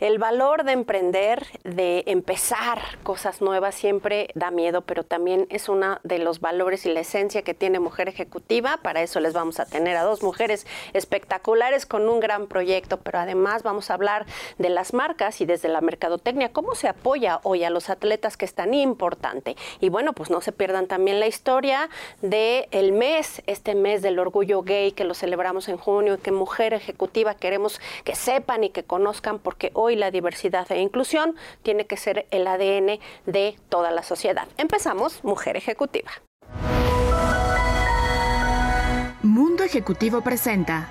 El valor de emprender, de empezar cosas nuevas siempre da miedo, pero también es uno de los valores y la esencia que tiene Mujer Ejecutiva. Para eso les vamos a tener a dos mujeres espectaculares con un gran proyecto, pero además vamos a hablar de las marcas y desde la mercadotecnia, cómo se apoya hoy a los atletas que es tan importante. Y bueno, pues no se pierdan también la historia de el mes, este mes del orgullo gay que lo celebramos en junio y que Mujer Ejecutiva queremos que sepan y que conozcan porque hoy la diversidad e inclusión tiene que ser el ADN de toda la sociedad. Empezamos, Mujer Ejecutiva. Mundo Ejecutivo presenta.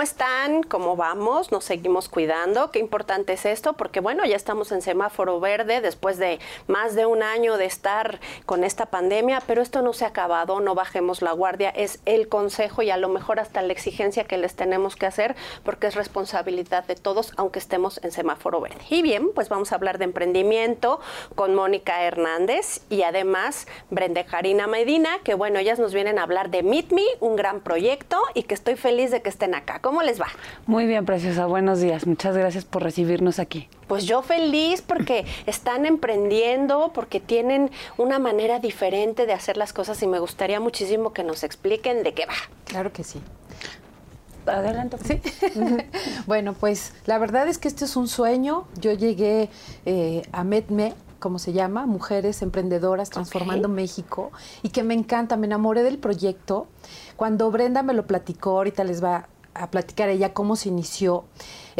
¿Cómo están? ¿Cómo vamos? Nos seguimos cuidando. Qué importante es esto, porque bueno, ya estamos en semáforo verde después de más de un año de estar con esta pandemia, pero esto no se ha acabado, no bajemos la guardia, es el consejo y a lo mejor hasta la exigencia que les tenemos que hacer, porque es responsabilidad de todos, aunque estemos en semáforo verde. Y bien, pues vamos a hablar de emprendimiento con Mónica Hernández y además Brenda Karina Medina, que bueno, ellas nos vienen a hablar de Meet Me, un gran proyecto y que estoy feliz de que estén acá. ¿Cómo les va? Muy bien, preciosa. Buenos días. Muchas gracias por recibirnos aquí. Pues yo feliz porque están emprendiendo, porque tienen una manera diferente de hacer las cosas y me gustaría muchísimo que nos expliquen de qué va. Claro que sí. Adelante. Sí. bueno, pues la verdad es que este es un sueño. Yo llegué eh, a MEDME como se llama, Mujeres Emprendedoras Transformando México, y que me encanta, me enamoré del proyecto. Cuando Brenda me lo platicó, ahorita les va a platicar ella cómo se inició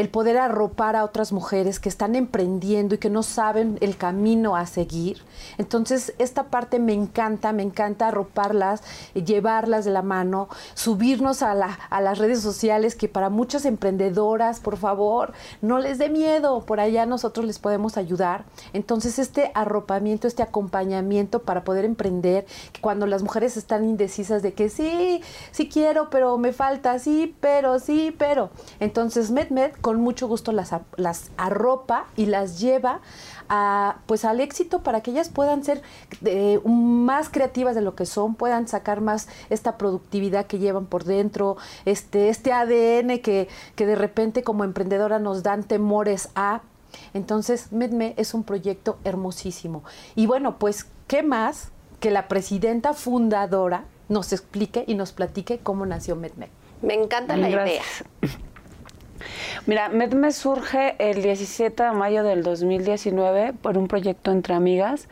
el poder arropar a otras mujeres que están emprendiendo y que no saben el camino a seguir. Entonces, esta parte me encanta, me encanta arroparlas, llevarlas de la mano, subirnos a, la, a las redes sociales, que para muchas emprendedoras, por favor, no les dé miedo, por allá nosotros les podemos ayudar. Entonces, este arropamiento, este acompañamiento para poder emprender, cuando las mujeres están indecisas de que sí, sí quiero, pero me falta, sí, pero, sí, pero. Entonces, MedMed con mucho gusto las, las arropa y las lleva a, pues al éxito para que ellas puedan ser eh, más creativas de lo que son, puedan sacar más esta productividad que llevan por dentro, este, este ADN que, que de repente como emprendedora nos dan temores a. Entonces, MedMe es un proyecto hermosísimo. Y bueno, pues, ¿qué más que la presidenta fundadora nos explique y nos platique cómo nació MedMe? Me encanta la idea. Mira, MEDME surge el 17 de mayo del 2019 por un proyecto entre amigas,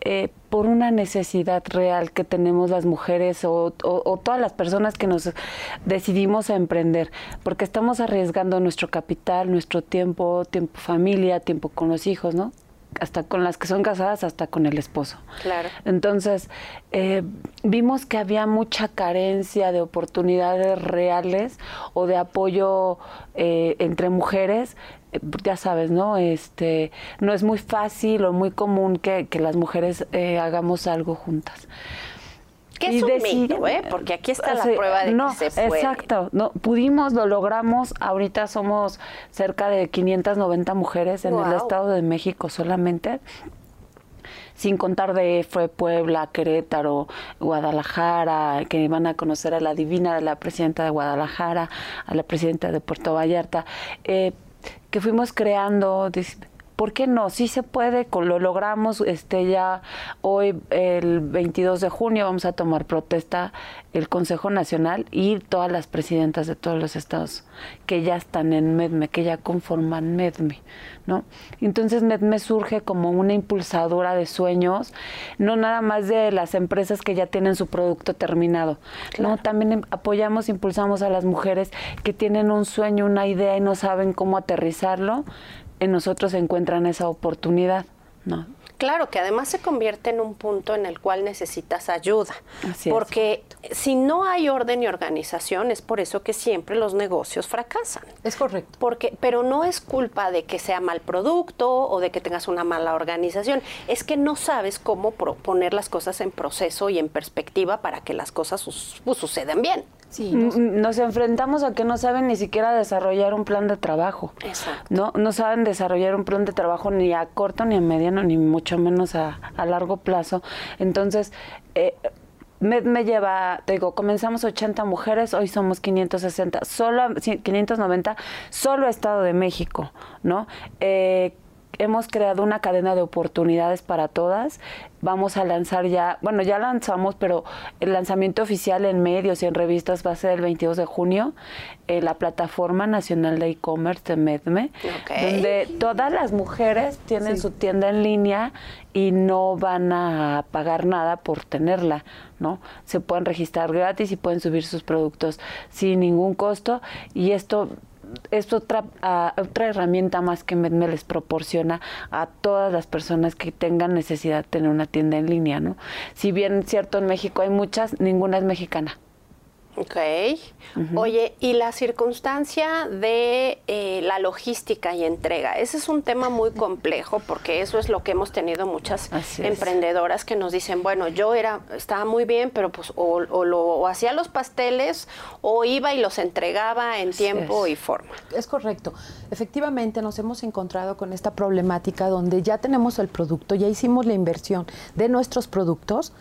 eh, por una necesidad real que tenemos las mujeres o, todas las personas que nos decidimos a emprender, porque estamos arriesgando nuestro capital, nuestro tiempo, tiempo familia, tiempo con los hijos, ¿no? Hasta con las que son casadas, hasta con el esposo. Claro. Entonces, eh, vimos que había mucha carencia de oportunidades reales o de apoyo eh, entre mujeres. Eh, ya sabes, ¿no? Este, no es muy fácil o muy común que, que las mujeres hagamos algo juntas. ¿Qué es un mito, eh? Porque aquí está la prueba de que se puede. Exacto, no, pudimos, lo logramos, ahorita somos cerca de 590 mujeres en el Estado de México solamente. Sin contar de fue Puebla, Querétaro, Guadalajara, que van a conocer a la divina de la presidenta de Guadalajara, a la presidenta de Puerto Vallarta, eh, que fuimos creando ¿por qué no? Sí se puede, lo logramos, este ya hoy el 22 de junio vamos a tomar protesta el Consejo Nacional y todas las presidentas de todos los estados que ya están en MEDME, que ya conforman MEDME, ¿no? Entonces MEDME surge como una impulsadora de sueños, no nada más de las empresas que ya tienen su producto terminado, no, también em, apoyamos, impulsamos a las mujeres que tienen un sueño, una idea y no saben cómo aterrizarlo, en nosotros encuentran esa oportunidad, ¿no? Claro, que además se convierte en un punto en el cual necesitas ayuda. porque si no hay orden y organización, es por eso que siempre los negocios fracasan. Es correcto. Porque, pero no es culpa de que sea mal producto o de que tengas una mala organización. Es que no sabes cómo poner las cosas en proceso y en perspectiva para que las cosas pues, sucedan bien. Sí, nos... enfrentamos a que no saben ni siquiera desarrollar un plan de trabajo. Exacto. No, no saben desarrollar un plan de trabajo ni a corto, ni a mediano, ni mucho menos a, a largo plazo. Entonces, eh, me, me, lleva, te digo, comenzamos 80 mujeres, hoy somos 560, solo 590, solo Estado de México, ¿no? Eh, hemos creado una cadena de oportunidades para todas. Vamos a lanzar ya, bueno, ya lanzamos, pero el lanzamiento oficial en medios y en revistas va a ser el 22 de junio en la plataforma nacional de e-commerce de Medme, donde todas las mujeres tienen su tienda en línea y no van a pagar nada por tenerla, ¿no? Se pueden registrar gratis y pueden subir sus productos sin ningún costo y esto es otra, otra herramienta más que me, les proporciona a todas las personas que tengan necesidad de tener una tienda en línea, ¿no? Si bien cierto en México hay muchas, ninguna es mexicana. Ok. Oye, y la circunstancia de eh, la logística y entrega, ese es un tema muy complejo porque eso es lo que hemos tenido muchas emprendedoras que nos dicen, bueno, yo era, estaba muy bien, pero pues o, lo hacía los pasteles o iba y los entregaba en tiempo y forma. Es correcto. Efectivamente nos hemos encontrado con esta problemática donde ya tenemos el producto, ya hicimos la inversión de nuestros productos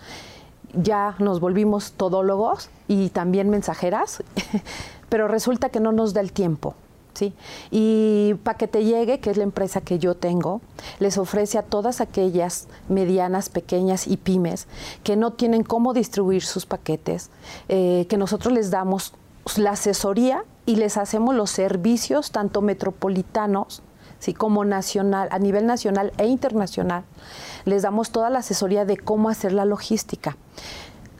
ya nos volvimos todólogos y también mensajeras, pero resulta que no nos da el tiempo. ¿Sí? Y para que te llegue, que es la empresa que yo tengo, les ofrece a todas aquellas medianas, pequeñas y pymes que no tienen cómo distribuir sus paquetes, eh, que nosotros les damos la asesoría y les hacemos los servicios tanto metropolitanos ¿sí? como nacional, a nivel nacional e internacional. Les damos toda la asesoría de cómo hacer la logística.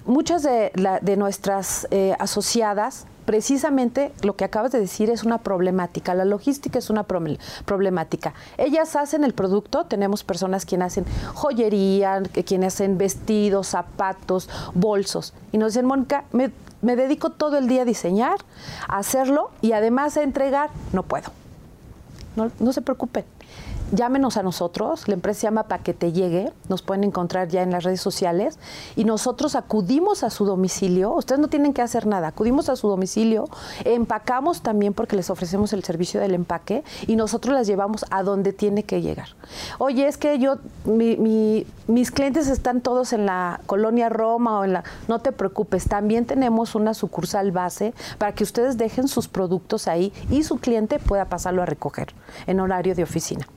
Muchas de, nuestras eh, asociadas precisamente lo que acabas de decir es una problemática. La logística es una problemática. Ellas hacen el producto, tenemos personas quienes hacen joyería, quienes hacen vestidos, zapatos, bolsos. Y nos dicen, Mónica, me, me dedico todo el día a diseñar, a hacerlo y además a entregar. No puedo. No, no se preocupen llámenos a nosotros, la empresa llama Para que te llegue, nos pueden encontrar ya en las redes sociales y nosotros acudimos a su domicilio, ustedes no tienen que hacer nada, acudimos a su domicilio, empacamos también porque les ofrecemos el servicio del empaque y nosotros las llevamos a donde tiene que llegar. Oye, es que yo, mis clientes están todos en la colonia Roma o en la... No te preocupes, también tenemos una sucursal base para que ustedes dejen sus productos ahí y su cliente pueda pasarlo a recoger en horario de oficina.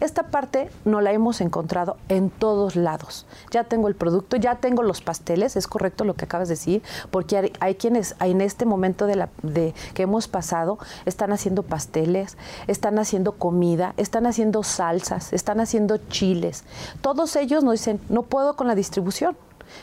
Esta parte no la hemos encontrado en todos lados. Ya tengo el producto, ya tengo los pasteles, es correcto lo que acabas de decir, porque hay, quienes en este momento de, de que hemos pasado están haciendo pasteles, están haciendo comida, están haciendo salsas, están haciendo chiles. Todos ellos nos dicen, no puedo con la distribución.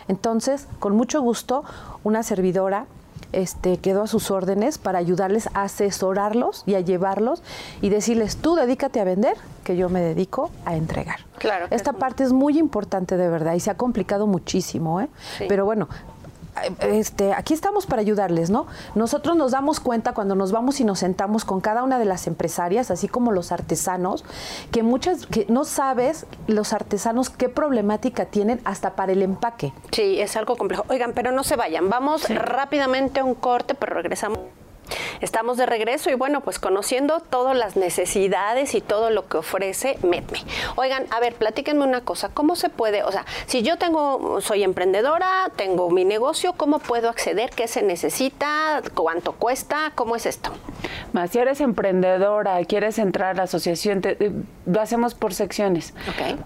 Entonces, con mucho gusto, una servidora este, quedó a sus órdenes para ayudarles a asesorarlos y a llevarlos y decirles, tú dedícate a vender, que yo me dedico a entregar. Claro. Esta parte es muy importante de verdad y se ha complicado muchísimo, ¿eh? Pero bueno, este, aquí estamos para ayudarles, ¿no? Nosotros nos damos cuenta cuando nos vamos y nos sentamos con cada una de las empresarias, así como los artesanos, que muchas, que no sabes los artesanos qué problemática tienen hasta para el empaque. Sí, es algo complejo. Oigan, pero no se vayan, vamos rápidamente a un corte, pero regresamos. Estamos de regreso y bueno, pues conociendo todas las necesidades y todo lo que ofrece Medme. Oigan, a ver, platíquenme una cosa, ¿cómo se puede, o sea, si yo tengo, soy emprendedora, tengo mi negocio, ¿cómo puedo acceder? ¿Qué se necesita? ¿Cuánto cuesta? ¿Cómo es esto? si eres emprendedora, quieres entrar a la asociación, lo hacemos por secciones. Okay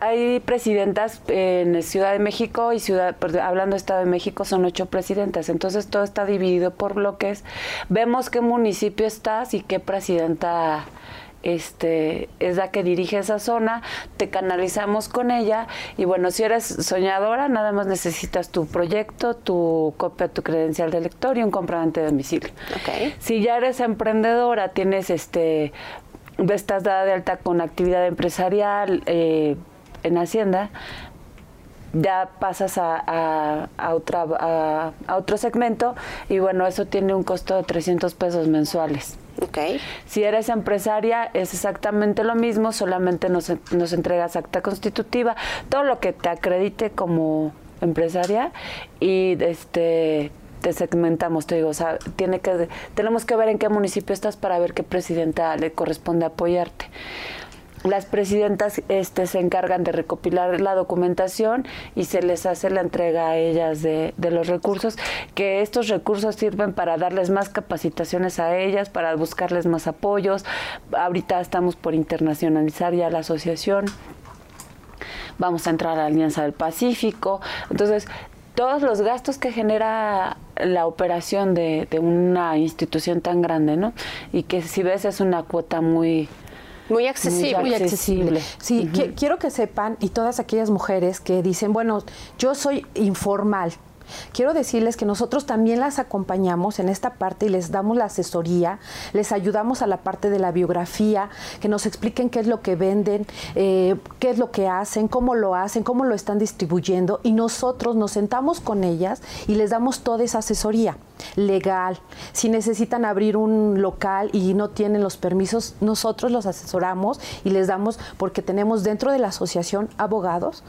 hay presidentas en Ciudad de México y Ciudad, hablando de Estado de México, son ocho presidentas. Entonces todo está dividido por bloques. Vemos qué municipio estás y qué presidenta este, es la que dirige esa zona, te canalizamos con ella y bueno, si eres soñadora, nada más necesitas tu proyecto, tu copia, tu credencial de lector y un comprobante de domicilio. Si ya eres emprendedora, tienes este estás dada de alta con actividad empresarial eh, en Hacienda, ya pasas a, a, otra, a, otro segmento y bueno, eso tiene un costo de 300 pesos mensuales. Okay. Si eres empresaria es exactamente lo mismo, solamente nos, nos entregas acta constitutiva, todo lo que te acredite como empresaria y este te segmentamos, te digo, o sea, tiene que, tenemos que ver en qué municipio estás para ver qué presidenta le corresponde apoyarte las presidentas este, se encargan de recopilar la documentación y se les hace la entrega a ellas de, de, los recursos, que estos recursos sirven para darles más capacitaciones a ellas, para buscarles más apoyos. Ahorita estamos por internacionalizar ya la asociación. Vamos a entrar a la Alianza del Pacífico. Entonces, todos los gastos que genera la operación de, de una institución tan grande, ¿no? Y que si ves es una cuota muy muy accesible. Muy accesible. Sí, quiero que sepan, y todas aquellas mujeres que dicen, bueno, yo soy informal, Quiero decirles que nosotros también las acompañamos en esta parte y les damos la asesoría, les ayudamos a la parte de la biografía, que nos expliquen qué es lo que venden, eh, qué es lo que hacen, cómo lo hacen, cómo lo están distribuyendo y nosotros nos sentamos con ellas y les damos toda esa asesoría legal. Si necesitan abrir un local y no tienen los permisos, nosotros los asesoramos y les damos, porque tenemos dentro de la asociación abogados,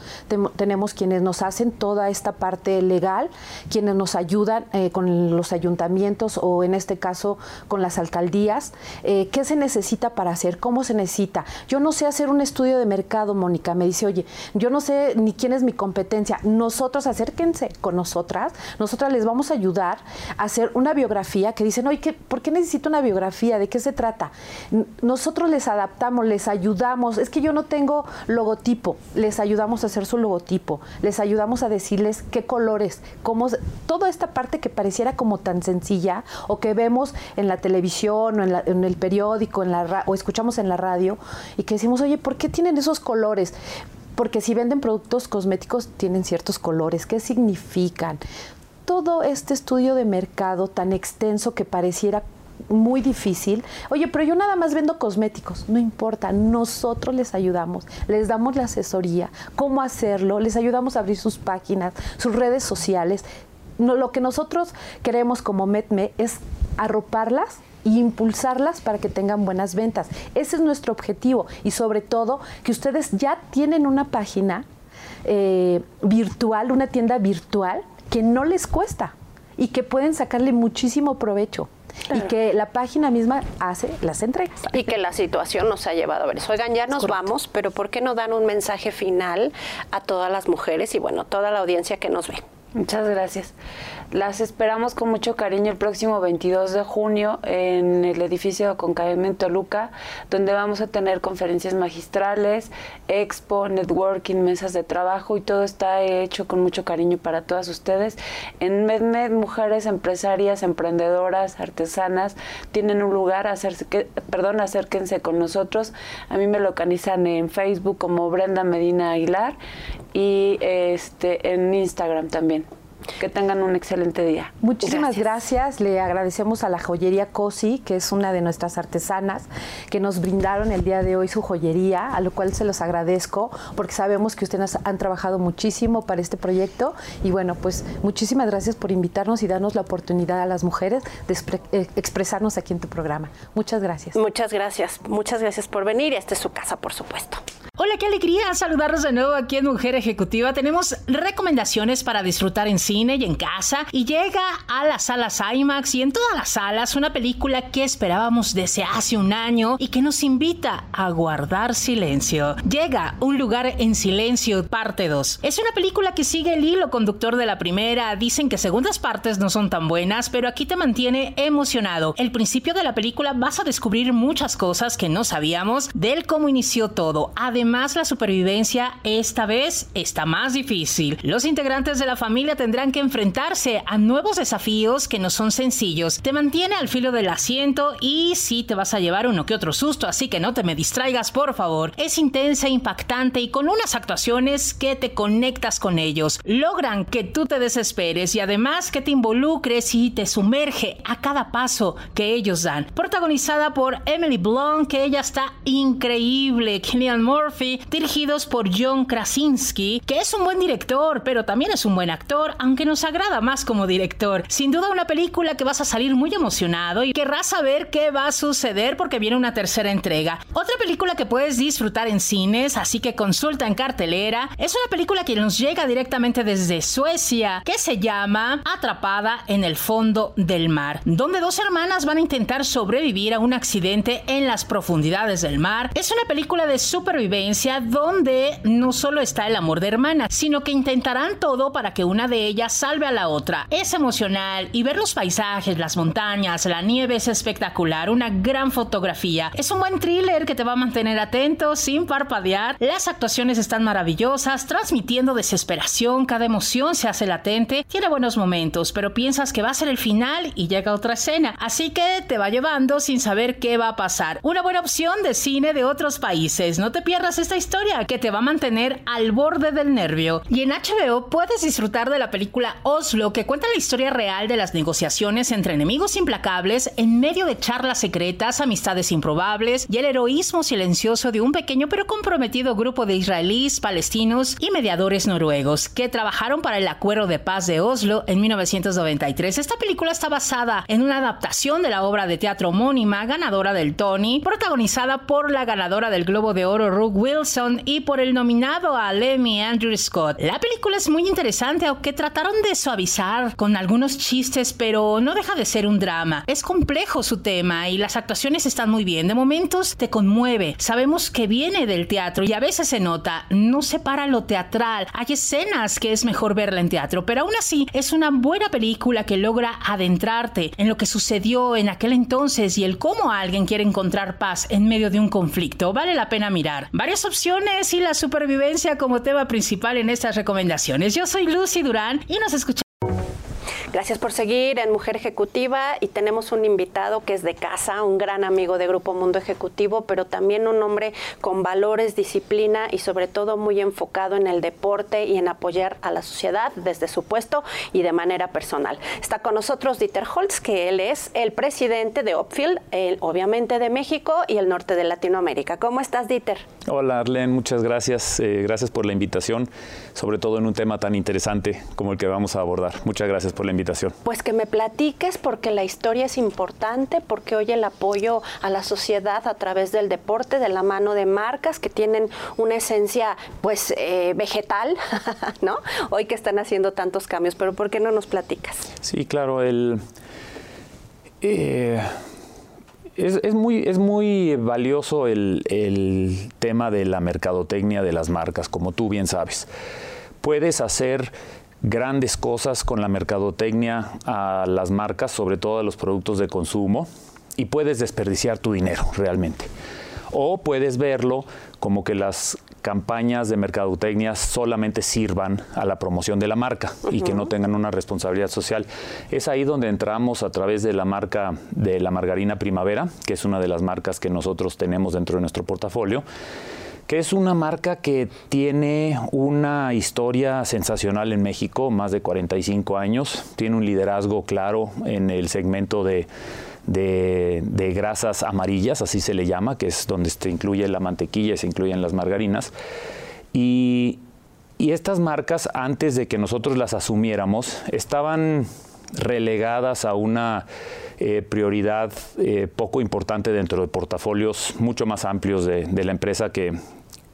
tenemos quienes nos hacen toda esta parte legal, quienes nos ayudan eh, con los ayuntamientos o en este caso con las alcaldías. Eh, ¿Qué se necesita para hacer? ¿Cómo se necesita? Yo no sé hacer un estudio de mercado, Mónica. Me dice, oye, yo no sé ni quién es mi competencia. Nosotros, acérquense con nosotras. Nosotras les vamos a ayudar a hacer una biografía que dicen, oye, ¿por qué necesito una biografía? ¿De qué se trata? Nosotros les adaptamos, les ayudamos. Es que yo no tengo logotipo. Les ayudamos a hacer su logotipo. Les ayudamos a decirles qué colores, cómo... Toda esta parte que pareciera como tan sencilla o que vemos en la televisión o en, el periódico en la, o escuchamos en la radio y que decimos, oye, ¿por qué tienen esos colores? porque si venden productos cosméticos tienen ciertos colores, ¿qué significan? Todo este estudio de mercado tan extenso que pareciera muy difícil. Oye, pero yo nada más vendo cosméticos. No importa, nosotros les ayudamos, les damos la asesoría, cómo hacerlo, les ayudamos a abrir sus páginas, sus redes sociales. No, lo que nosotros queremos como METME es arroparlas e impulsarlas para que tengan buenas ventas. Ese es nuestro objetivo y sobre todo que ustedes ya tienen una página eh, virtual, una tienda virtual que no les cuesta y que pueden sacarle muchísimo provecho. Y que la página misma hace las entregas. Y que la situación nos ha llevado a ver eso. Oigan, ya nos vamos, pero ¿por qué no dan un mensaje final a todas las mujeres y bueno, toda la audiencia que nos ve? Muchas gracias. Las esperamos con mucho cariño el próximo 22 de junio en el edificio Concavement Toluca, donde vamos a tener conferencias magistrales, expo, networking, mesas de trabajo y todo está hecho con mucho cariño para todas ustedes. En MedMed, mujeres empresarias, emprendedoras, artesanas, tienen un lugar, hacerse, perdón, acérquense con nosotros. A mí me localizan en Facebook como Brenda Medina Aguilar y este en Instagram también. Que tengan un excelente día. Muchísimas gracias. Le agradecemos a la joyería Cosi, que es una de nuestras artesanas, que nos brindaron el día de hoy su joyería, a lo cual se los agradezco, porque sabemos que ustedes han trabajado muchísimo para este proyecto. Y bueno, pues muchísimas gracias por invitarnos y darnos la oportunidad a las mujeres de eh, expresarnos aquí en tu programa. Muchas gracias. Muchas gracias. Muchas gracias por venir. Esta es su casa, por supuesto. Hola, qué alegría saludarlos de nuevo aquí en Mujer Ejecutiva. Tenemos recomendaciones para disfrutar en y en casa y llega a las salas IMAX y en todas las salas una película que esperábamos desde hace un año y que nos invita a guardar silencio. Llega Un lugar en silencio, parte 2. Es una película que sigue el hilo conductor de la primera. Dicen que segundas partes no son tan buenas, pero aquí te mantiene emocionado. El principio de la película vas a descubrir muchas cosas que no sabíamos del cómo inició todo. Además, la supervivencia esta vez está más difícil. Los integrantes de la familia tendrán que enfrentarse a nuevos desafíos que no son sencillos. Te mantiene al filo del asiento y sí te vas a llevar uno que otro susto, así que no te me distraigas, por favor. Es intensa, impactante y con unas actuaciones que te conectas con ellos. Logran que tú te desesperes y además que te involucres y te sumerge a cada paso que ellos dan. Protagonizada por Emily Blunt, que ella está increíble. Killian Murphy dirigidos por John Krasinski, que es un buen director, pero también es un buen actor, nos agrada más como director. Sin duda una película que vas a salir muy emocionado y querrás saber qué va a suceder porque viene una tercera entrega. Otra película que puedes disfrutar en cines, así que consulta en cartelera, es una película que nos llega directamente desde Suecia, que se llama Atrapada en el fondo del mar, donde dos hermanas van a intentar sobrevivir a un accidente en las profundidades del mar. Es una película de supervivencia donde no solo está el amor de hermanas, sino que intentarán todo para que una de ellas salve a la otra. Es emocional y ver los paisajes, las montañas, la nieve es espectacular, una gran fotografía. Es un buen thriller que te va a mantener atento sin parpadear. Las actuaciones están maravillosas, transmitiendo desesperación, cada emoción se hace latente, tiene buenos momentos, pero piensas que va a ser el final y llega otra escena, así que te va llevando sin saber qué va a pasar. Una buena opción de cine de otros países. No te pierdas esta historia que te va a mantener al borde del nervio. Y en HBO puedes disfrutar de la película Oslo, que cuenta la historia real de las negociaciones entre enemigos implacables en medio de charlas secretas, amistades improbables y el heroísmo silencioso de un pequeño pero comprometido grupo de israelíes, palestinos y mediadores noruegos que trabajaron para el Acuerdo de Paz de Oslo en 1993. Esta película está basada en una adaptación de la obra de teatro homónima ganadora del Tony, protagonizada por la ganadora del Globo de Oro Rook Wilson y por el nominado a Andrew Scott. La película es muy interesante, aunque trataron de suavizar con algunos chistes, pero no deja de ser un drama. Es complejo su tema y las actuaciones están muy bien. De momentos te conmueve. Sabemos que viene del teatro y a veces se nota, no separa lo teatral. Hay escenas que es mejor verla en teatro, pero aún así es una buena película que logra adentrarte en lo que sucedió en aquel entonces y el cómo alguien quiere encontrar paz en medio de un conflicto. Vale la pena mirar. Varias opciones y la supervivencia como tema principal en estas recomendaciones. Yo soy Lucy Durán nos escuchamos Gracias por seguir en Mujer Ejecutiva y tenemos un invitado que es de casa, un gran amigo de Grupo Mundo Ejecutivo, pero también un hombre con valores, disciplina y sobre todo muy enfocado en el deporte y en apoyar a la sociedad desde su puesto y de manera personal. Está con nosotros Dieter Holtz, que él es el presidente de Opfield, obviamente de México y el norte de Latinoamérica. ¿Cómo estás, Dieter? Hola, Arlene, muchas gracias. Eh, gracias por la invitación, sobre todo en un tema tan interesante como el que vamos a abordar. Muchas gracias por la invitación. Pues que me platiques porque la historia es importante, porque hoy el apoyo a la sociedad a través del deporte, de la mano de marcas que tienen una esencia pues eh, vegetal, ¿no? Hoy que están haciendo tantos cambios, pero ¿por qué no nos platicas? Sí, claro, el... Eh, es, muy, es muy valioso el, el tema de la mercadotecnia de las marcas, como tú bien sabes. Puedes hacer grandes cosas con la mercadotecnia a las marcas, sobre todo a los productos de consumo, y puedes desperdiciar tu dinero realmente. O puedes verlo como que las campañas de mercadotecnia solamente sirvan a la promoción de la marca y que no tengan una responsabilidad social. Es ahí donde entramos a través de la marca de la margarina primavera, que es una de las marcas que nosotros tenemos dentro de nuestro portafolio que es una marca que tiene una historia sensacional en México, más de 45 años, tiene un liderazgo claro en el segmento de, grasas amarillas, así se le llama, que es donde se incluye la mantequilla y se incluyen las margarinas. Y, estas marcas, antes de que nosotros las asumiéramos, estaban relegadas a una eh, prioridad eh, poco importante dentro de portafolios mucho más amplios de, de la empresa que,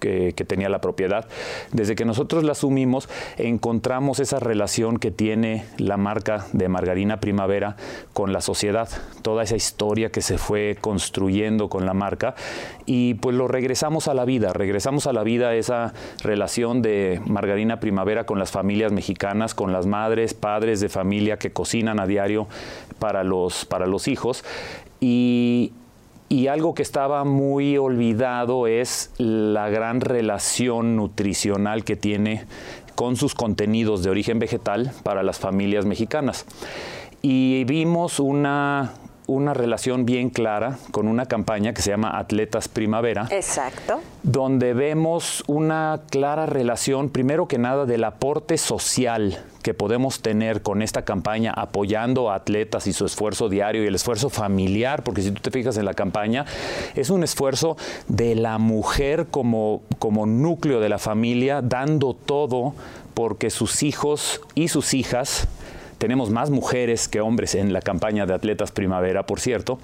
que, tenía la propiedad. Desde que nosotros la asumimos, encontramos esa relación que tiene la marca de Margarina Primavera con la sociedad, toda esa historia que se fue construyendo con la marca. Y pues lo regresamos a la vida, regresamos a la vida esa relación de Margarina Primavera con las familias mexicanas, con las madres, padres de familia que cocinan a diario para los, para los hijos. Y, y algo que estaba muy olvidado es la gran relación nutricional que tiene con sus contenidos de origen vegetal para las familias mexicanas. Y vimos una una relación bien clara con una campaña que se llama Atletas Primavera. Exacto. Donde vemos una clara relación, primero que nada, del aporte social que podemos tener con esta campaña apoyando a atletas y su esfuerzo diario y el esfuerzo familiar, porque si tú te fijas en la campaña, es un esfuerzo de la mujer como, como núcleo de la familia, dando todo porque sus hijos y sus hijas tenemos más mujeres que hombres en la campaña de Atletas Primavera, por cierto,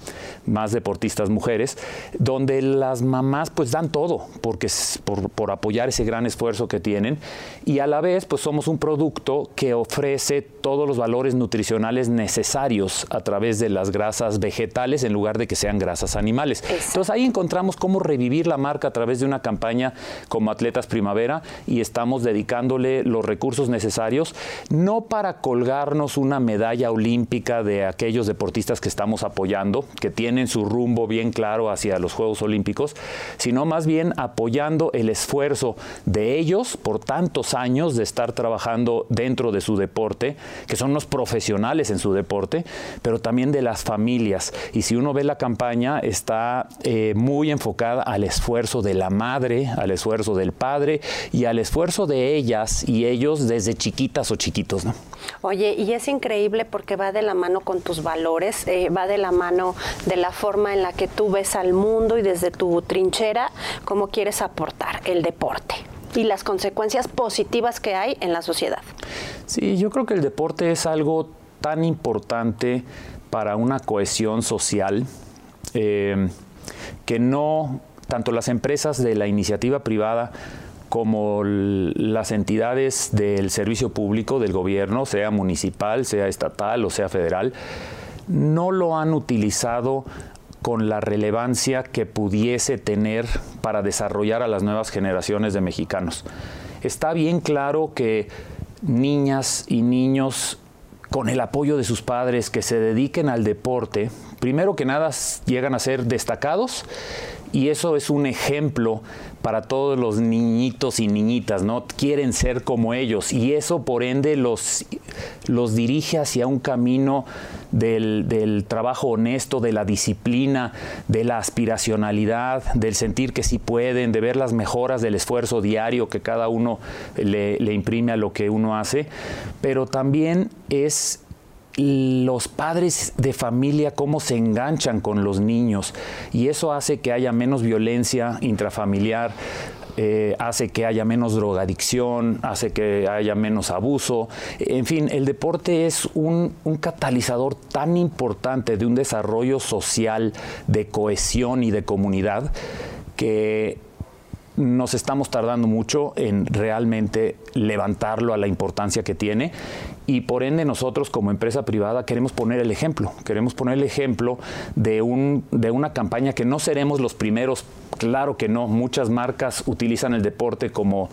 más deportistas mujeres, donde las mamás pues dan todo porque, por, por apoyar ese gran esfuerzo que tienen y a la vez pues somos un producto que ofrece todos los valores nutricionales necesarios a través de las grasas vegetales en lugar de que sean grasas animales. Entonces ahí encontramos cómo revivir la marca a través de una campaña como Atletas Primavera y estamos dedicándole los recursos necesarios, no para colgarnos una medalla olímpica de aquellos deportistas que estamos apoyando, que tienen su rumbo bien claro hacia los Juegos Olímpicos, sino más bien apoyando el esfuerzo de ellos por tantos años de estar trabajando dentro de su deporte, que son los profesionales en su deporte, pero también de las familias. Y si uno ve la campaña, está eh, muy enfocada al esfuerzo de la madre, al esfuerzo del padre y al esfuerzo de ellas y ellos desde chiquitas o chiquitos. ¿no? Oye, y es increíble porque va de la mano con tus valores, eh, va de la mano de la forma en la que tú ves al mundo y desde tu trinchera cómo quieres aportar el deporte y las consecuencias positivas que hay en la sociedad. Sí, yo creo que el deporte es algo tan importante para una cohesión social eh, que no, tanto las empresas de la iniciativa privada como las entidades del servicio público del gobierno, sea municipal, sea estatal o sea federal, no lo han utilizado con la relevancia que pudiese tener para desarrollar a las nuevas generaciones de mexicanos. Está bien claro que niñas y niños con el apoyo de sus padres que se dediquen al deporte, primero que nada llegan a ser destacados y eso es un ejemplo para todos los niñitos y niñitas, ¿no? Quieren ser como ellos y eso por ende los, los dirige hacia un camino del, del, trabajo honesto, de la disciplina, de la aspiracionalidad, del sentir que sí pueden, de ver las mejoras del esfuerzo diario que cada uno le, le imprime a lo que uno hace, pero también es los padres de familia cómo se enganchan con los niños y eso hace que haya menos violencia intrafamiliar, eh, hace que haya menos drogadicción, hace que haya menos abuso. En fin, el deporte es un, un, catalizador tan importante de un desarrollo social, de cohesión y de comunidad que nos estamos tardando mucho en realmente levantarlo a la importancia que tiene y por ende nosotros como empresa privada queremos poner el ejemplo, queremos poner el ejemplo de, un, de una campaña que no seremos los primeros, claro que no, muchas marcas utilizan el deporte como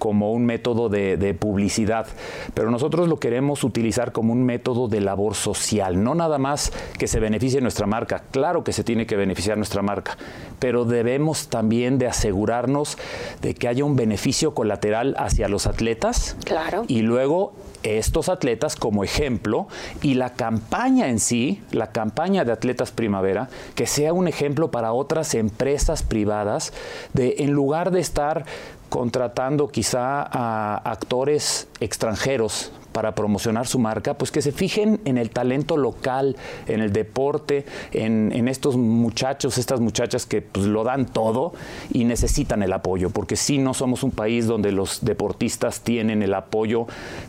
como un método de, publicidad, pero nosotros lo queremos utilizar como un método de labor social, no nada más que se beneficie nuestra marca, claro que se tiene que beneficiar nuestra marca, pero debemos también de asegurarnos de que haya un beneficio colateral hacia los atletas claro. y luego estos atletas como ejemplo y la campaña en sí, la campaña de Atletas Primavera, que sea un ejemplo para otras empresas privadas de en lugar de estar contratando quizá a actores extranjeros para promocionar su marca, pues que se fijen en el talento local, en el deporte, en, estos muchachos, estas muchachas que pues, lo dan todo y necesitan el apoyo, porque si no somos un país donde los deportistas tienen el apoyo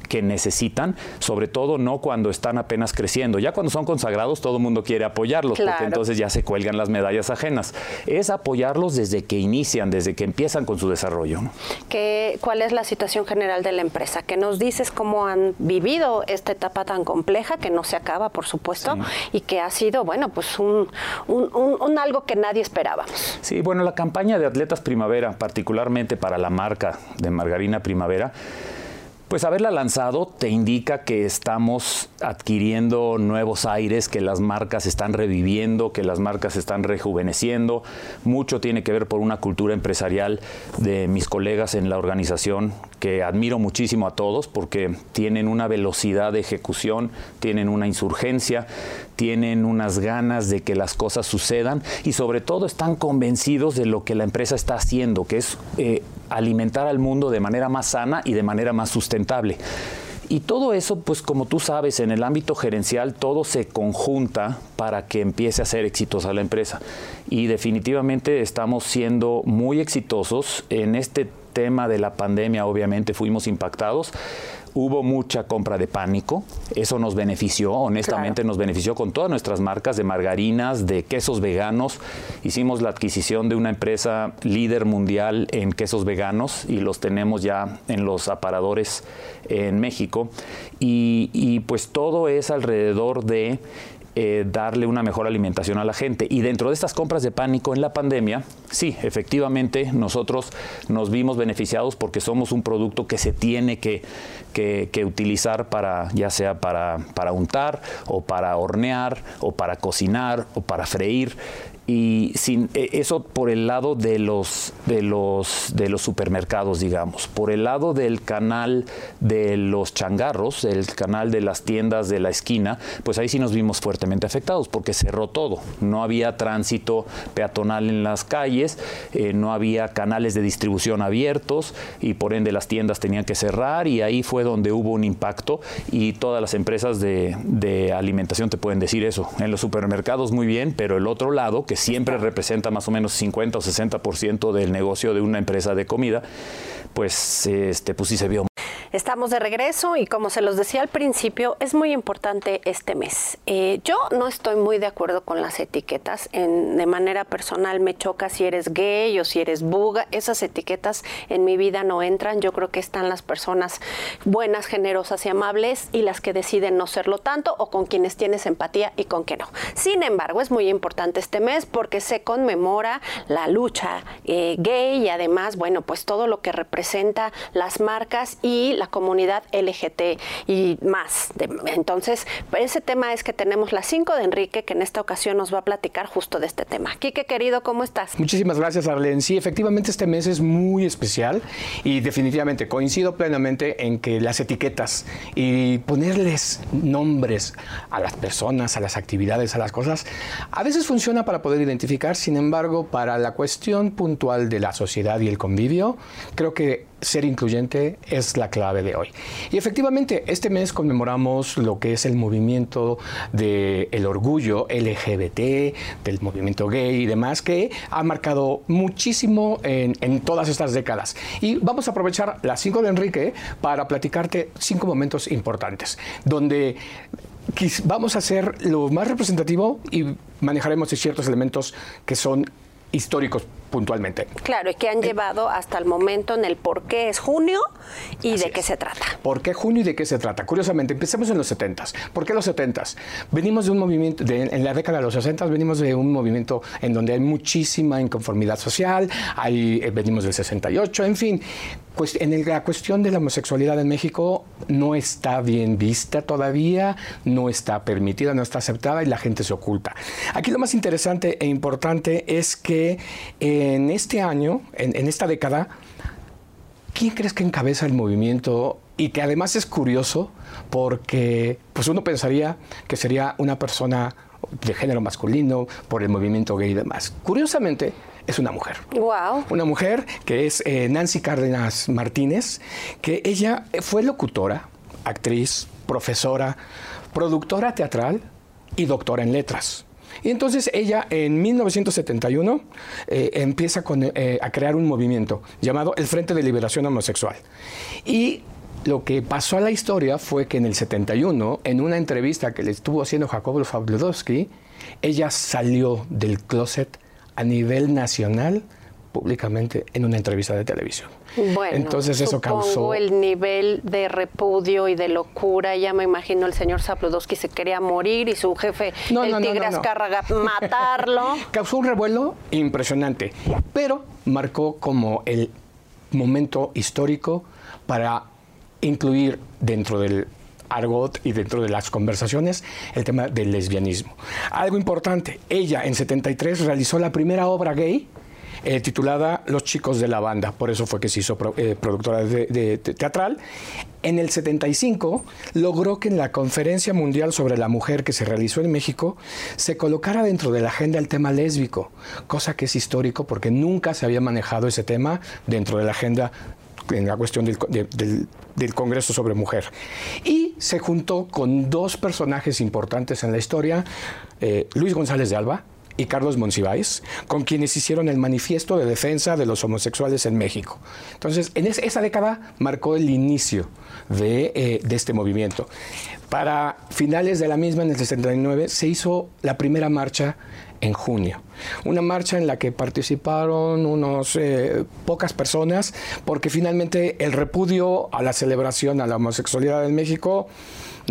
que necesitan, sobre todo no cuando están apenas creciendo. Ya cuando son consagrados todo el mundo quiere apoyarlos, porque entonces ya se cuelgan las medallas ajenas. Es apoyarlos desde que inician, desde que empiezan con su desarrollo. ¿Qué, ¿Cuál es la situación general de la empresa? ¿Qué nos dices cómo han vivido esta etapa tan compleja que no se acaba, por supuesto, y que ha sido, bueno, pues un, un, algo que nadie esperaba. Sí, bueno, la campaña de Atletas Primavera, particularmente para la marca de Margarina Primavera, pues haberla lanzado te indica que estamos adquiriendo nuevos aires, que las marcas están reviviendo, que las marcas están rejuveneciendo. Mucho tiene que ver por una cultura empresarial de mis colegas en la organización, que admiro muchísimo a todos porque tienen una velocidad de ejecución, tienen una insurgencia, tienen unas ganas de que las cosas sucedan y sobre todo están convencidos de lo que la empresa está haciendo, que es eh, alimentar al mundo de manera más sana y de manera más sustentable. Y todo eso, pues como tú sabes, en el ámbito gerencial todo se conjunta para que empiece a ser exitosa la empresa. Y definitivamente estamos siendo muy exitosos en este tema de la pandemia, obviamente fuimos impactados hubo mucha compra de pánico, eso nos benefició, honestamente nos benefició con todas nuestras marcas de margarinas, de quesos veganos. Hicimos la adquisición de una empresa líder mundial en quesos veganos y los tenemos ya en los aparadores en México. Y, y pues todo es alrededor de eh, darle una mejor alimentación a la gente. Y dentro de estas compras de pánico en la pandemia, sí, efectivamente nosotros nos vimos beneficiados porque somos un producto que se tiene que, que, utilizar para, ya sea para, para untar o para hornear o para cocinar o para freír y sin e, eso por el lado de los de los de los supermercados digamos. Por el lado del canal de los changarros el canal de las tiendas de la esquina pues ahí sí nos vimos fuertemente afectados porque cerró todo. No había tránsito peatonal en las calles eh, no había canales de distribución abiertos y por ende las tiendas tenían que cerrar y ahí fue donde hubo un impacto y todas las empresas de, de alimentación te pueden decir eso. En los supermercados muy bien pero el otro lado que siempre representa más o menos 50 o 60% del negocio de una empresa de comida, pues, este, pues sí se vio Estamos de regreso y como se los decía al principio, es muy importante este mes. Eh, yo no estoy muy de acuerdo con las etiquetas. En, de manera personal me choca si eres gay o si eres buga. Esas etiquetas en mi vida no entran. Yo creo que están las personas buenas, generosas y amables y las que deciden no serlo tanto o con quienes tienes empatía y con que no. Sin embargo, es muy importante este mes porque se conmemora la lucha eh, gay y además, bueno, pues todo lo que representa las marcas y la comunidad LGT y más. entonces, ese tema es que tenemos las 5 de Enrique, que en esta ocasión nos va a platicar justo de este tema. Quique, querido, ¿cómo estás? Muchísimas gracias, Arlen. Sí, efectivamente este mes es muy especial y definitivamente coincido plenamente en que las etiquetas y ponerles nombres a las personas, a las actividades, a las cosas, a veces funciona para poder identificar, sin embargo, para la cuestión puntual de la sociedad y el convivio, creo que ser incluyente es la clave de hoy. Y efectivamente, este mes conmemoramos lo que es el movimiento del orgullo LGBT, del movimiento gay y demás, que ha marcado muchísimo en, todas estas décadas. Y vamos a aprovechar las cinco de Enrique para platicarte cinco momentos importantes, donde vamos a hacer lo más representativo y manejaremos ciertos elementos que son históricos puntualmente. Claro, y que han eh, llevado hasta el momento en el por qué es junio y de qué se trata. ¿Por qué junio y de qué se trata? Curiosamente, empecemos en los 70 ¿Por qué los 70 Venimos de un movimiento, en la década de los 60 venimos de un movimiento en donde hay muchísima inconformidad social, hay, eh, venimos del 68, en fin. Pues en la cuestión de la homosexualidad en México no está bien vista todavía, no está permitida, no está aceptada y la gente se oculta. Aquí lo más interesante e importante es que en este año, en, esta década, ¿quién crees que encabeza el movimiento? Y que además es curioso porque pues uno pensaría que sería una persona de género masculino por el movimiento gay y demás. Curiosamente, es una mujer. Wow. Una mujer que es eh, Nancy Cárdenas Martínez, que ella fue locutora, actriz, profesora, productora teatral y doctora en letras. Y entonces ella en 1971 eh, empieza eh, a crear un movimiento llamado el Frente de Liberación Homosexual. Y lo que pasó a la historia fue que en el 71, en una entrevista que le estuvo haciendo Jacobo Fabludowski, ella salió del closet a nivel nacional públicamente en una entrevista de televisión. Bueno, entonces eso causó el nivel de repudio y de locura. Ya me imagino el señor Zapludowski se quería morir y su jefe, el Tigre Azcárraga, matarlo. causó un revuelo impresionante, pero marcó como el momento histórico para incluir dentro del argot y dentro de las conversaciones el tema del lesbianismo. Algo importante, ella en 73 realizó la primera obra gay eh, titulada Los chicos de la banda, por eso fue que se hizo eh, productora de, teatral. En el 75 logró que en la Conferencia Mundial sobre la Mujer que se realizó en México se colocara dentro de la agenda el tema lésbico, cosa que es histórico porque nunca se había manejado ese tema dentro de la agenda en la cuestión del, Congreso sobre Mujer. Y se juntó con dos personajes importantes en la historia, eh, Luis González de Alba, y Carlos Monsiváis, con quienes hicieron el manifiesto de defensa de los homosexuales en México. Entonces, en esa década marcó el inicio de, eh, de, este movimiento. Para finales de la misma, en el 69, se hizo la primera marcha en junio. Una marcha en la que participaron unos eh, pocas personas, porque finalmente el repudio a la celebración a la homosexualidad en México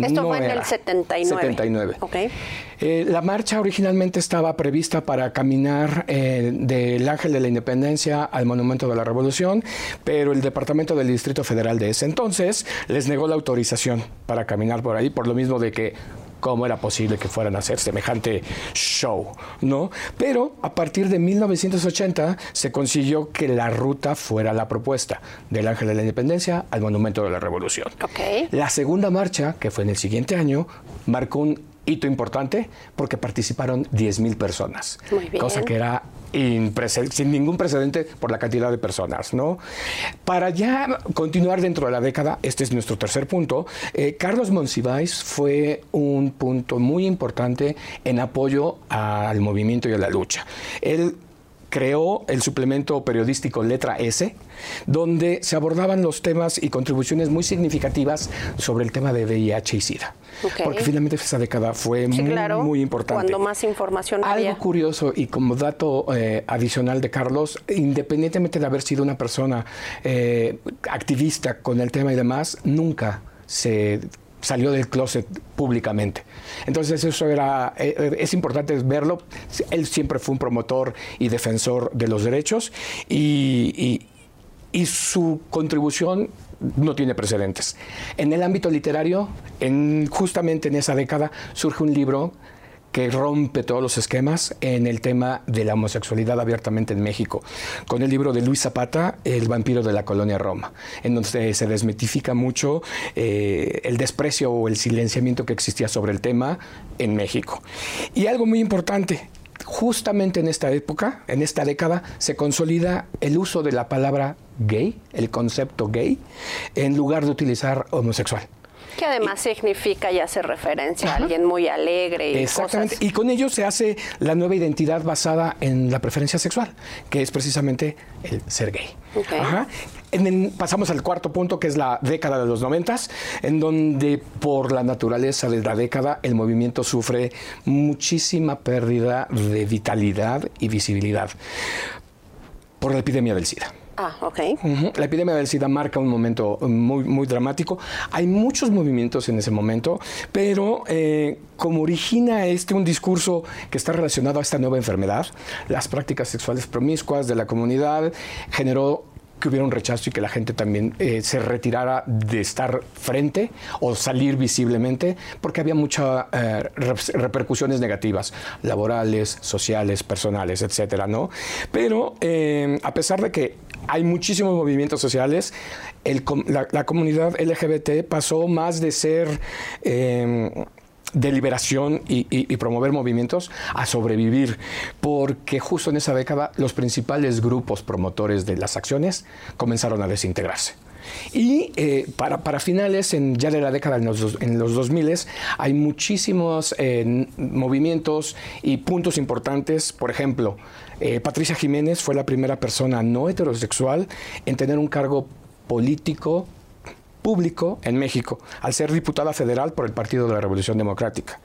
esto fue en el 79. 79. Eh, la marcha originalmente estaba prevista para caminar eh, del Ángel de la Independencia al Monumento de la Revolución, pero el Departamento del Distrito Federal de ese entonces les negó la autorización para caminar por ahí, por lo mismo de que cómo era posible que fueran a hacer semejante show, ¿no? Pero a partir de 1980 se consiguió que la ruta fuera la propuesta del Ángel de la Independencia al Monumento de la Revolución. La segunda marcha, que fue en el siguiente año, marcó un hito importante porque participaron 10.000 personas, cosa que era sin ningún precedente por la cantidad de personas. ¿no? Para ya continuar dentro de la década, este es nuestro tercer punto, eh, Carlos Monsiváis fue un punto muy importante en apoyo al movimiento y a la lucha. Él creó el suplemento periodístico Letra S, donde se abordaban los temas y contribuciones muy significativas sobre el tema de VIH y SIDA. Porque finalmente esa década fue muy, muy importante. Cuando más información Algo curioso y como dato eh, adicional de Carlos, independientemente de haber sido una persona eh, activista con el tema y demás, nunca se salió del closet públicamente. Entonces eso era, eh, eh, es importante verlo. Él siempre fue un promotor y defensor de los derechos y, y, su contribución no tiene precedentes. En el ámbito literario, en, justamente en esa década, surge un libro que rompe todos los esquemas en el tema de la homosexualidad abiertamente en México, con el libro de Luis Zapata, El vampiro de la colonia Roma, en donde se desmitifica mucho eh, el desprecio o el silenciamiento que existía sobre el tema en México. Y algo muy importante, justamente en esta época, en esta década, se consolida el uso de la palabra gay, el concepto gay, en lugar de utilizar homosexual. Que además significa y hace referencia a alguien muy alegre. Y Exactamente. Y con ello se hace la nueva identidad basada en la preferencia sexual, que es precisamente el ser gay. pasamos al cuarto punto, que es la década de los noventas, en donde por la naturaleza de la década el movimiento sufre muchísima pérdida de vitalidad y visibilidad por la epidemia del SIDA. Ah, ok. La epidemia del SIDA marca un momento muy, muy dramático. Hay muchos movimientos en ese momento, pero eh, como origina este un discurso que está relacionado a esta nueva enfermedad, las prácticas sexuales promiscuas de la comunidad generó que hubiera un rechazo y que la gente también eh, se retirara de estar frente o salir visiblemente, porque había muchas eh, repercusiones negativas, laborales, sociales, personales, etcétera, ¿no? Pero eh, a pesar de que hay muchísimos movimientos sociales, la, comunidad LGBT pasó más de ser de liberación y, promover movimientos a sobrevivir, porque justo en esa década los principales grupos promotores de las acciones comenzaron a desintegrarse. Y eh, para, para, finales, en, ya de la década en los, en los 2000, hay muchísimos eh, movimientos y puntos importantes. Por ejemplo, eh, Patricia Jiménez fue la primera persona no heterosexual en tener un cargo político público en México, al ser diputada federal por el Partido de la Revolución Democrática.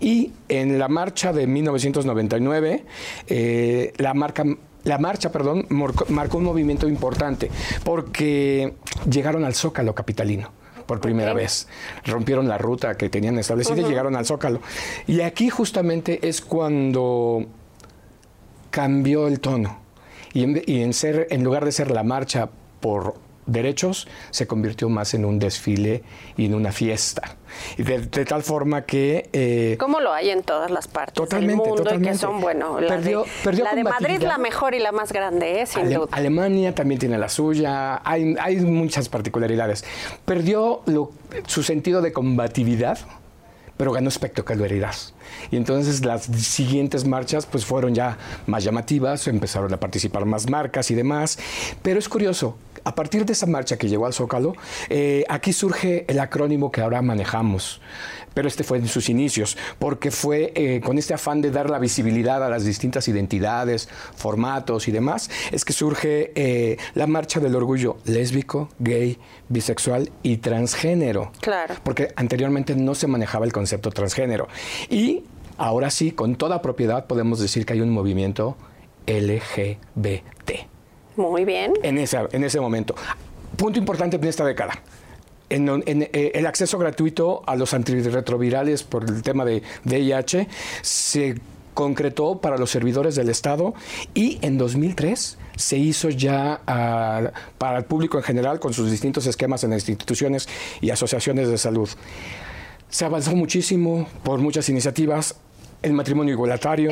Y en la marcha de 1999, eh, la marca la marcha, perdón, marcó un movimiento importante porque llegaron al Zócalo capitalino por primera vez. Rompieron la ruta que tenían establecida y llegaron al Zócalo. Y aquí justamente es cuando cambió el tono. Y y en, ser, en lugar de ser la marcha por derechos se convirtió más en un desfile y en una fiesta. De, tal forma que... Eh, Como lo hay en todas las partes totalmente, del mundo totalmente. y que son, bueno, la de, la de Madrid la mejor y la más grande, ¿eh? sin duda. Alemania también tiene la suya, hay, hay muchas particularidades. Perdió lo, su sentido de combatividad pero ganó espectacularidad. Y entonces las siguientes marchas pues fueron ya más llamativas, empezaron a participar más marcas y demás. Pero es curioso, a partir de esa marcha que llegó al Zócalo, eh, aquí surge el acrónimo que ahora manejamos pero este fue en sus inicios, porque fue eh, con este afán de dar la visibilidad a las distintas identidades, formatos y demás, es que surge eh, la marcha del orgullo lésbico, gay, bisexual y transgénero. Claro. Porque anteriormente no se manejaba el concepto transgénero. Y ahora sí, con toda propiedad podemos decir que hay un movimiento LGBT. Muy bien. En, esa, en ese momento. Punto importante en esta década eh, el acceso gratuito a los antirretrovirales por el tema de VIH se concretó para los servidores del Estado y en 2003 se hizo ya ah, para el público en general con sus distintos esquemas en instituciones y asociaciones de salud. Se avanzó muchísimo por muchas iniciativas, el matrimonio igualitario,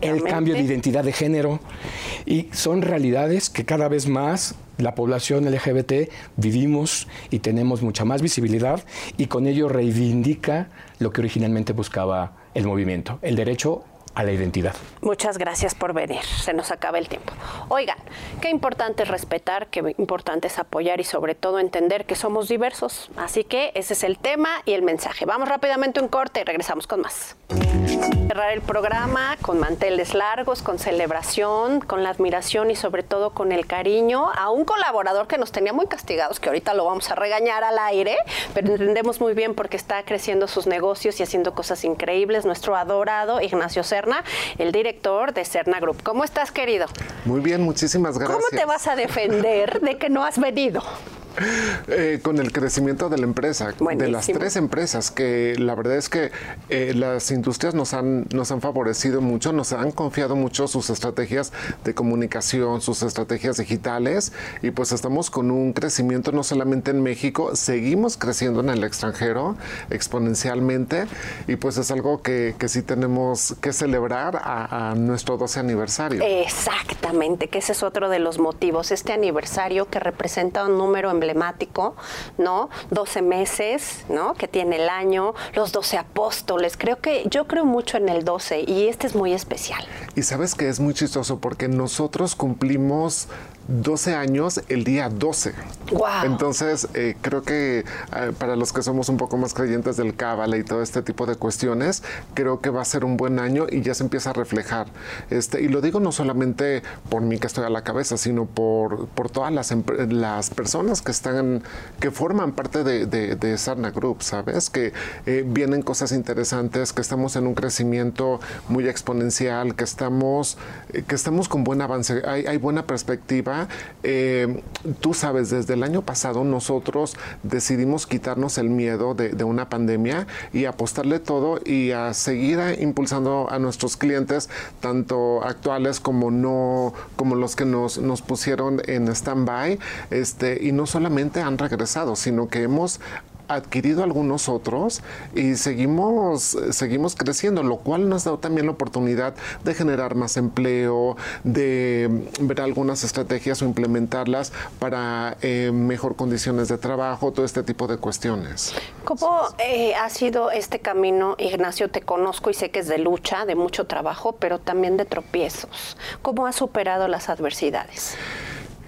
el cambio de identidad de género, y son realidades que cada vez más la población LGBT vivimos y tenemos mucha más visibilidad y con ello reivindica lo que originalmente buscaba el movimiento, el derecho a la identidad. Muchas gracias por venir. Se nos acaba el tiempo. Oigan, qué importante es respetar, qué importante es apoyar y sobre todo entender que somos diversos. Así que ese es el tema y el mensaje. Vamos rápidamente un corte y regresamos con más. Cerrar el programa con manteles largos, con celebración, con la admiración y sobre todo con el cariño a un colaborador que nos tenía muy castigados, que ahorita lo vamos a regañar al aire, pero entendemos muy bien porque está creciendo sus negocios y haciendo cosas increíbles. Nuestro adorado Ignacio El director de Cerna Group. ¿Cómo estás, querido? Muy bien, muchísimas gracias. ¿Cómo te vas a defender de que no has venido? Eh, con el crecimiento de la empresa, de las tres empresas, que la verdad es que eh, las industrias nos han, nos han favorecido mucho, nos han confiado mucho sus estrategias de comunicación, sus estrategias digitales, y pues estamos con un crecimiento no solamente en México, seguimos creciendo en el extranjero exponencialmente, y pues es algo que, que sí tenemos que celebrar a, a nuestro 12 aniversario. Exactamente, que ese es otro de los motivos, este aniversario que representa un número emblemático emblemático, ¿no? 12 meses, ¿no? Que tiene el año, los 12 apóstoles. Creo que yo creo mucho en el 12 y este es muy especial. Y sabes que es muy chistoso porque nosotros cumplimos 12 años el día 12. Entonces, eh, creo que eh, para los que somos un poco más creyentes del Cábala y todo este tipo de cuestiones, creo que va a ser un buen año y ya se empieza a reflejar. Este, y lo digo no solamente por mí que estoy a la cabeza, sino por, por todas las, las personas que están, que forman parte de, de, Sarna Group, ¿sabes? Que eh, vienen cosas interesantes, que estamos en un crecimiento muy exponencial, que estamos, que estamos con buen avance, hay, hay buena perspectiva eh, tú sabes, desde el año pasado nosotros decidimos quitarnos el miedo de, una pandemia y apostarle todo y a seguir impulsando a nuestros clientes, tanto actuales como no, como los que nos, pusieron en stand-by, este, y no solamente han regresado, sino que hemos adquirido algunos otros y seguimos, seguimos creciendo, lo cual nos da también la oportunidad de generar más empleo, de ver algunas estrategias o implementarlas para eh, mejor condiciones de trabajo, todo este tipo de cuestiones. ¿Cómo eh, ha sido este camino, Ignacio? Te conozco y sé que es de lucha, de mucho trabajo, pero también de tropiezos. ¿Cómo has superado las adversidades?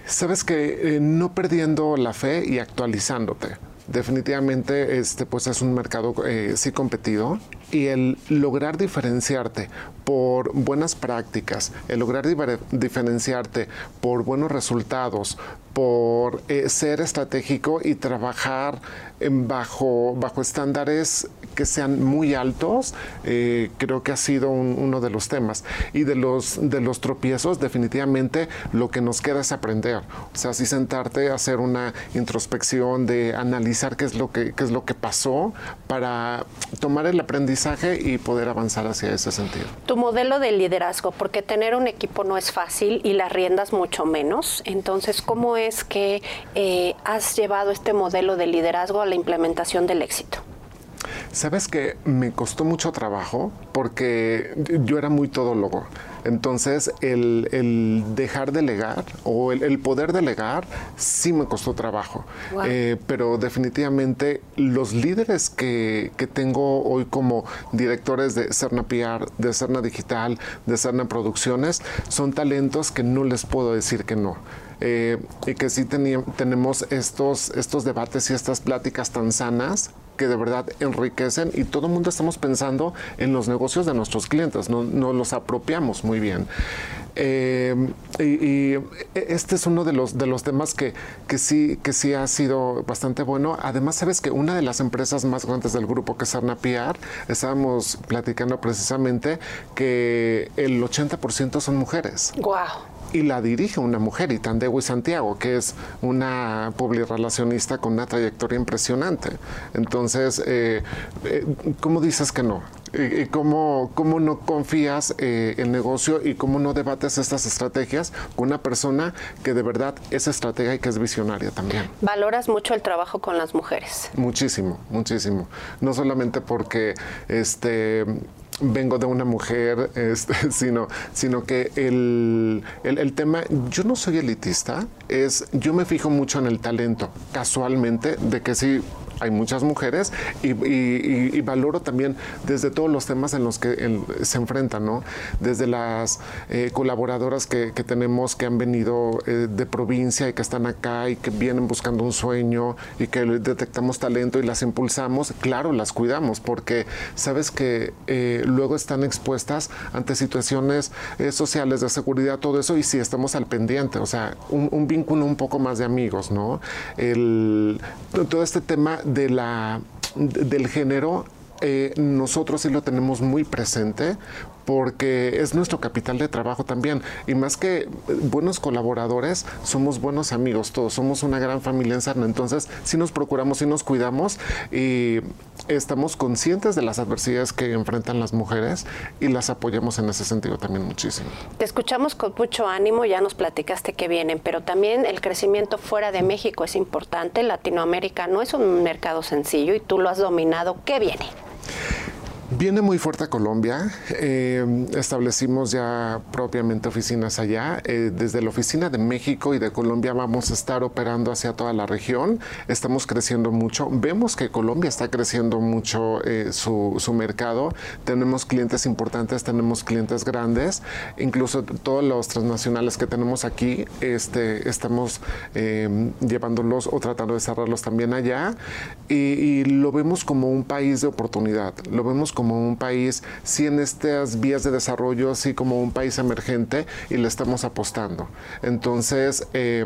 Sabes que eh, no perdiendo la fe y actualizándote definitivamente este pues es un mercado eh, sí competido. Y el lograr diferenciarte por buenas prácticas, el lograr diferenciarte por buenos resultados, por eh, ser estratégico y trabajar en bajo, bajo estándares que sean muy altos, eh, creo que ha sido uno de los temas. Y de los, de los tropiezos, definitivamente lo que nos queda es aprender. O sea, así sentarte, hacer una introspección, de analizar qué es lo que, qué es lo que pasó para tomar el aprendizaje y poder avanzar hacia ese sentido. Tu modelo de liderazgo, porque tener un equipo no es fácil y las riendas mucho menos. Entonces, ¿cómo es que eh, has llevado este modelo de liderazgo a la implementación del éxito? Sabes que me costó mucho trabajo porque yo era muy todólogo. Entonces, el, dejar delegar o el, poder delegar sí me costó trabajo. Eh, pero definitivamente los líderes que, tengo hoy como directores de Cerna PR, de Cerna Digital, de Cerna Producciones, son talentos que no les puedo decir que no. Eh, y que sí tenemos estos, estos debates y estas pláticas tan sanas que de verdad enriquecen y todo el mundo estamos pensando en los negocios de nuestros clientes, no, los apropiamos muy bien. Eh, y, este es uno de los, de los temas que, que, sí, que sí ha sido bastante bueno. Además, sabes que una de las empresas más grandes del grupo, que es Arna PR, estábamos platicando precisamente que el 80% son mujeres. ¡Wow! Y la dirige una mujer, Itandewi Santiago, que es una publirelacionista con una trayectoria impresionante. Entonces, eh, eh, ¿cómo dices que no? ¿Y cómo, cómo no confías eh, el negocio y cómo no debates estas estrategias con una persona que de verdad es estratega y que es visionaria también? Valoras mucho el trabajo con las mujeres. Muchísimo, muchísimo. No solamente porque este vengo de una mujer, este, sino, sino que el, el, tema, yo no soy elitista, es, yo me fijo mucho en el talento, casualmente, de que si hay muchas mujeres y, valoro también desde todos los temas en los que se enfrentan, ¿no? Desde las eh, colaboradoras que, tenemos que han venido eh, de provincia y que están acá y que vienen buscando un sueño y que detectamos talento y las impulsamos, claro, las cuidamos porque sabes que eh, luego están expuestas ante situaciones sociales de seguridad, todo eso y si estamos al pendiente, o sea, un, un vínculo un poco más de amigos, ¿no? El, todo este tema de la, del género eh, nosotros sí lo tenemos muy presente porque es nuestro capital de trabajo también. Y más que buenos colaboradores, somos buenos amigos todos, somos una gran familia en Sarna. Entonces, sí nos procuramos, sí nos cuidamos y estamos conscientes de las adversidades que enfrentan las mujeres y las apoyamos en ese sentido también muchísimo. Te escuchamos con mucho ánimo, ya nos platicaste que vienen, pero también el crecimiento fuera de México es importante. Latinoamérica no es un mercado sencillo y tú lo has dominado. ¿Qué viene? Viene muy fuerte a Colombia. Eh, establecimos ya propiamente oficinas allá. Eh, desde la oficina de México y de Colombia vamos a estar operando hacia toda la región. Estamos creciendo mucho. Vemos que Colombia está creciendo mucho eh, su, su, mercado. Tenemos clientes importantes, tenemos clientes grandes. Incluso todos los transnacionales que tenemos aquí, este, estamos llevándolos o tratando de cerrarlos también allá. Y, y lo vemos como un país de oportunidad. Lo vemos como como un país, sí en estas vías de desarrollo, sí como un país emergente y le estamos apostando. Entonces, eh,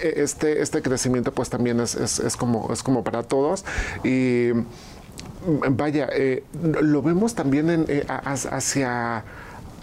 este, este crecimiento pues también es, como, es como para todos y vaya, eh, lo vemos también en, eh, hacia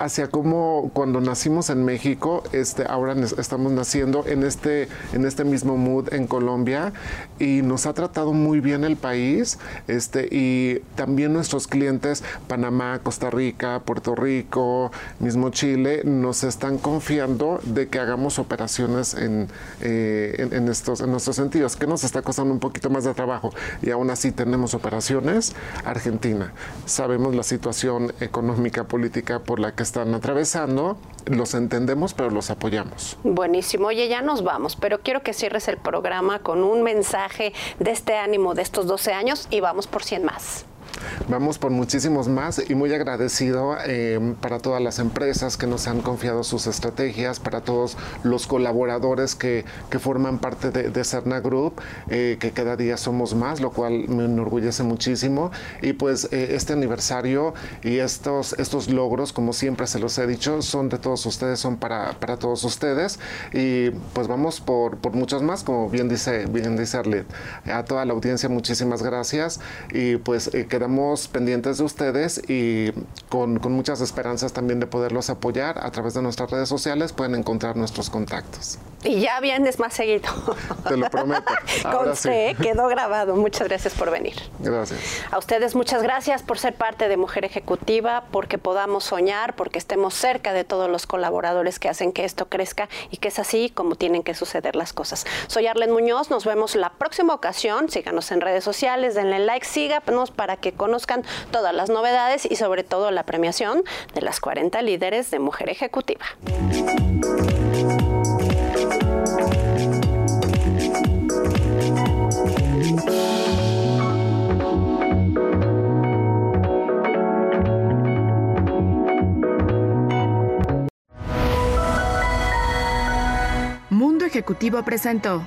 hacia cómo cuando nacimos en México, este, ahora estamos naciendo en este, en este mismo mood en Colombia y nos ha tratado muy bien el país este, y también nuestros clientes, Panamá, Costa Rica, Puerto Rico, mismo Chile, nos están confiando de que hagamos operaciones en, eh, en, estos, en nuestros sentidos, que nos está costando un poquito más de trabajo y aún así tenemos operaciones. Argentina, sabemos la situación económica, política por la que están atravesando, los entendemos, pero los apoyamos. Buenísimo. Oye, ya nos vamos, pero quiero que cierres el programa con un mensaje de este ánimo de estos 12 años y vamos por 100 más. Vamos por muchísimos más y muy agradecido eh, para todas las empresas que nos han confiado sus estrategias, para todos los colaboradores que, que forman parte de, de Cerna Group, eh, que cada día somos más, lo cual me enorgullece muchísimo. Y pues eh, este aniversario y estos, estos logros, como siempre se los he dicho, son de todos ustedes, son para, para todos ustedes. Y pues vamos por, por muchos más, como bien dice, bien dice Arlet. A toda la audiencia, muchísimas gracias. Y pues quedamos pendientes de ustedes y con, con muchas esperanzas también de poderlos apoyar a través de nuestras redes sociales pueden encontrar nuestros contactos. Y ya vienes más seguido. Te lo prometo. Con usted quedó grabado. Muchas gracias por venir. Gracias. A ustedes muchas gracias por ser parte de Mujer Ejecutiva, porque podamos soñar, porque estemos cerca de todos los colaboradores que hacen que esto crezca y que es así como tienen que suceder las cosas. Soy Arlen Muñoz, nos vemos la próxima ocasión. Síganos en redes sociales, denle like, síganos para que conozcan todas las novedades y sobre todo la premiación de las 40 líderes de Mujer Ejecutiva. Mundo Ejecutivo presentó